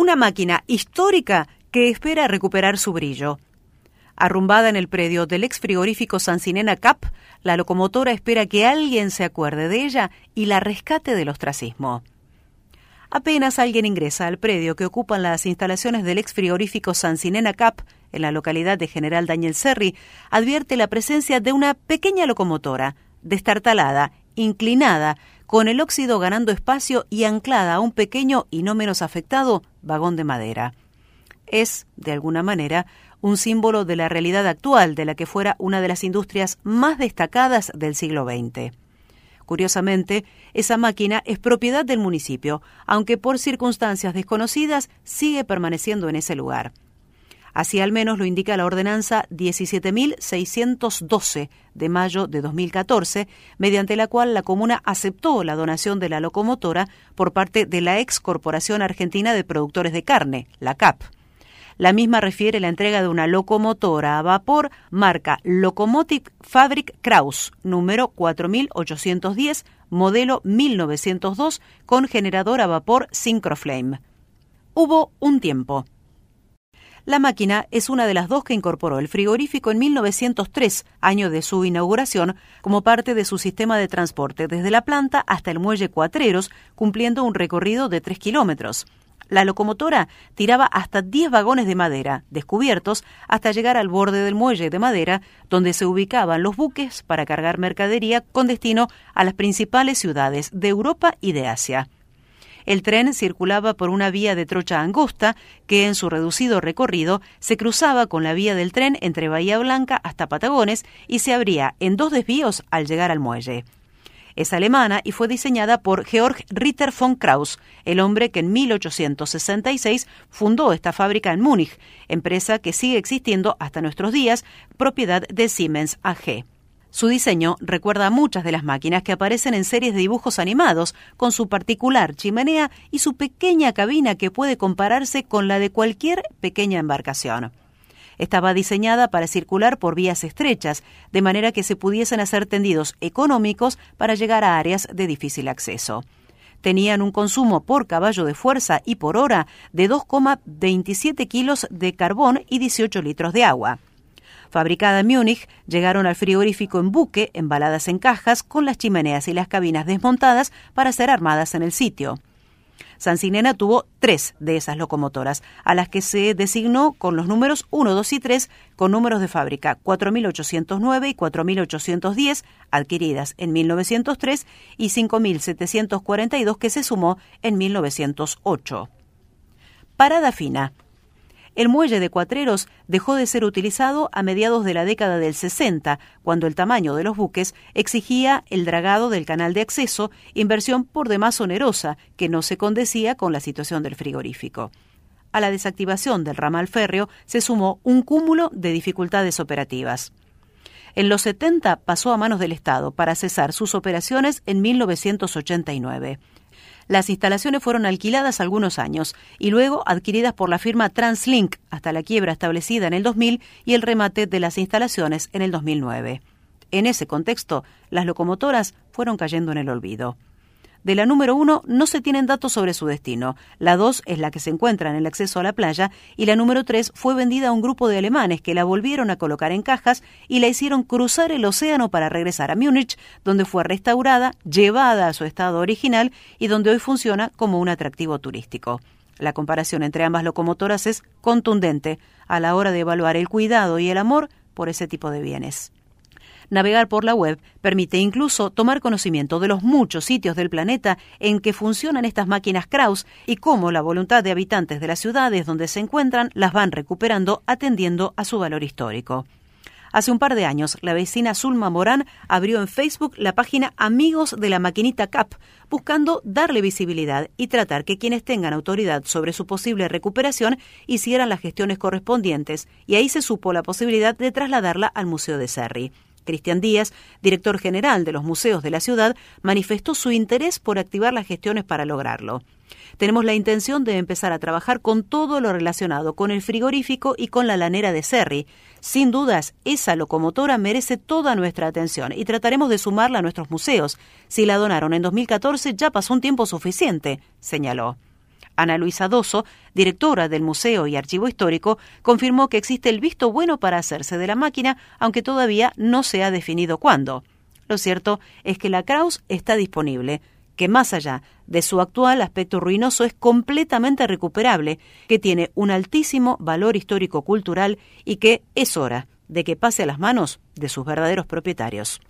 Una máquina histórica que espera recuperar su brillo. Arrumbada en el predio del ex frigorífico Sancinena Cap, la locomotora espera que alguien se acuerde de ella y la rescate del ostracismo. Apenas alguien ingresa al predio que ocupan las instalaciones del ex frigorífico Sancinena Cap, en la localidad de General Daniel Serri, advierte la presencia de una pequeña locomotora, destartalada, inclinada, con el óxido ganando espacio y anclada a un pequeño y no menos afectado vagón de madera. Es, de alguna manera, un símbolo de la realidad actual de la que fuera una de las industrias más destacadas del siglo XX. Curiosamente, esa máquina es propiedad del municipio, aunque por circunstancias desconocidas sigue permaneciendo en ese lugar. Así al menos lo indica la ordenanza 17.612 de mayo de 2014, mediante la cual la comuna aceptó la donación de la locomotora por parte de la ex Corporación Argentina de Productores de Carne, la CAP. La misma refiere la entrega de una locomotora a vapor marca Locomotive Fabric Kraus, número 4810, modelo 1902, con generador a vapor Syncroflame. Hubo un tiempo. La máquina es una de las dos que incorporó el frigorífico en 1903, año de su inauguración, como parte de su sistema de transporte desde la planta hasta el muelle Cuatreros, cumpliendo un recorrido de tres kilómetros. La locomotora tiraba hasta 10 vagones de madera, descubiertos, hasta llegar al borde del muelle de madera, donde se ubicaban los buques para cargar mercadería con destino a las principales ciudades de Europa y de Asia. El tren circulaba por una vía de trocha angosta que en su reducido recorrido se cruzaba con la vía del tren entre Bahía Blanca hasta Patagones y se abría en dos desvíos al llegar al muelle. Es alemana y fue diseñada por Georg Ritter von Krauss, el hombre que en 1866 fundó esta fábrica en Múnich, empresa que sigue existiendo hasta nuestros días, propiedad de Siemens AG. Su diseño recuerda a muchas de las máquinas que aparecen en series de dibujos animados, con su particular chimenea y su pequeña cabina que puede compararse con la de cualquier pequeña embarcación. Estaba diseñada para circular por vías estrechas, de manera que se pudiesen hacer tendidos económicos para llegar a áreas de difícil acceso. Tenían un consumo por caballo de fuerza y por hora de 2,27 kilos de carbón y 18 litros de agua. Fabricada en Múnich, llegaron al frigorífico en buque, embaladas en cajas, con las chimeneas y las cabinas desmontadas para ser armadas en el sitio. Sancinena tuvo tres de esas locomotoras, a las que se designó con los números 1, 2 y 3, con números de fábrica 4809 y 4810, adquiridas en 1903, y 5742 que se sumó en 1908. Parada fina. El muelle de Cuatreros dejó de ser utilizado a mediados de la década del 60, cuando el tamaño de los buques exigía el dragado del canal de acceso, inversión por demás onerosa, que no se condecía con la situación del frigorífico. A la desactivación del ramal férreo se sumó un cúmulo de dificultades operativas. En los 70 pasó a manos del Estado para cesar sus operaciones en 1989. Las instalaciones fueron alquiladas algunos años y luego adquiridas por la firma Translink hasta la quiebra establecida en el 2000 y el remate de las instalaciones en el 2009. En ese contexto, las locomotoras fueron cayendo en el olvido. De la número uno no se tienen datos sobre su destino. La dos es la que se encuentra en el acceso a la playa y la número tres fue vendida a un grupo de alemanes que la volvieron a colocar en cajas y la hicieron cruzar el océano para regresar a Múnich, donde fue restaurada, llevada a su estado original y donde hoy funciona como un atractivo turístico. La comparación entre ambas locomotoras es contundente a la hora de evaluar el cuidado y el amor por ese tipo de bienes. Navegar por la web permite incluso tomar conocimiento de los muchos sitios del planeta en que funcionan estas máquinas Kraus y cómo la voluntad de habitantes de las ciudades donde se encuentran las van recuperando atendiendo a su valor histórico. Hace un par de años, la vecina Zulma Morán abrió en Facebook la página Amigos de la Maquinita CAP, buscando darle visibilidad y tratar que quienes tengan autoridad sobre su posible recuperación hicieran las gestiones correspondientes, y ahí se supo la posibilidad de trasladarla al Museo de Serri. Cristian Díaz, director general de los museos de la ciudad, manifestó su interés por activar las gestiones para lograrlo. Tenemos la intención de empezar a trabajar con todo lo relacionado con el frigorífico y con la lanera de Serri. Sin dudas, esa locomotora merece toda nuestra atención y trataremos de sumarla a nuestros museos. Si la donaron en 2014 ya pasó un tiempo suficiente, señaló. Ana Luisa Doso, directora del Museo y Archivo Histórico, confirmó que existe el visto bueno para hacerse de la máquina, aunque todavía no se ha definido cuándo. Lo cierto es que la Kraus está disponible, que más allá de su actual aspecto ruinoso es completamente recuperable, que tiene un altísimo valor histórico-cultural y que es hora de que pase a las manos de sus verdaderos propietarios.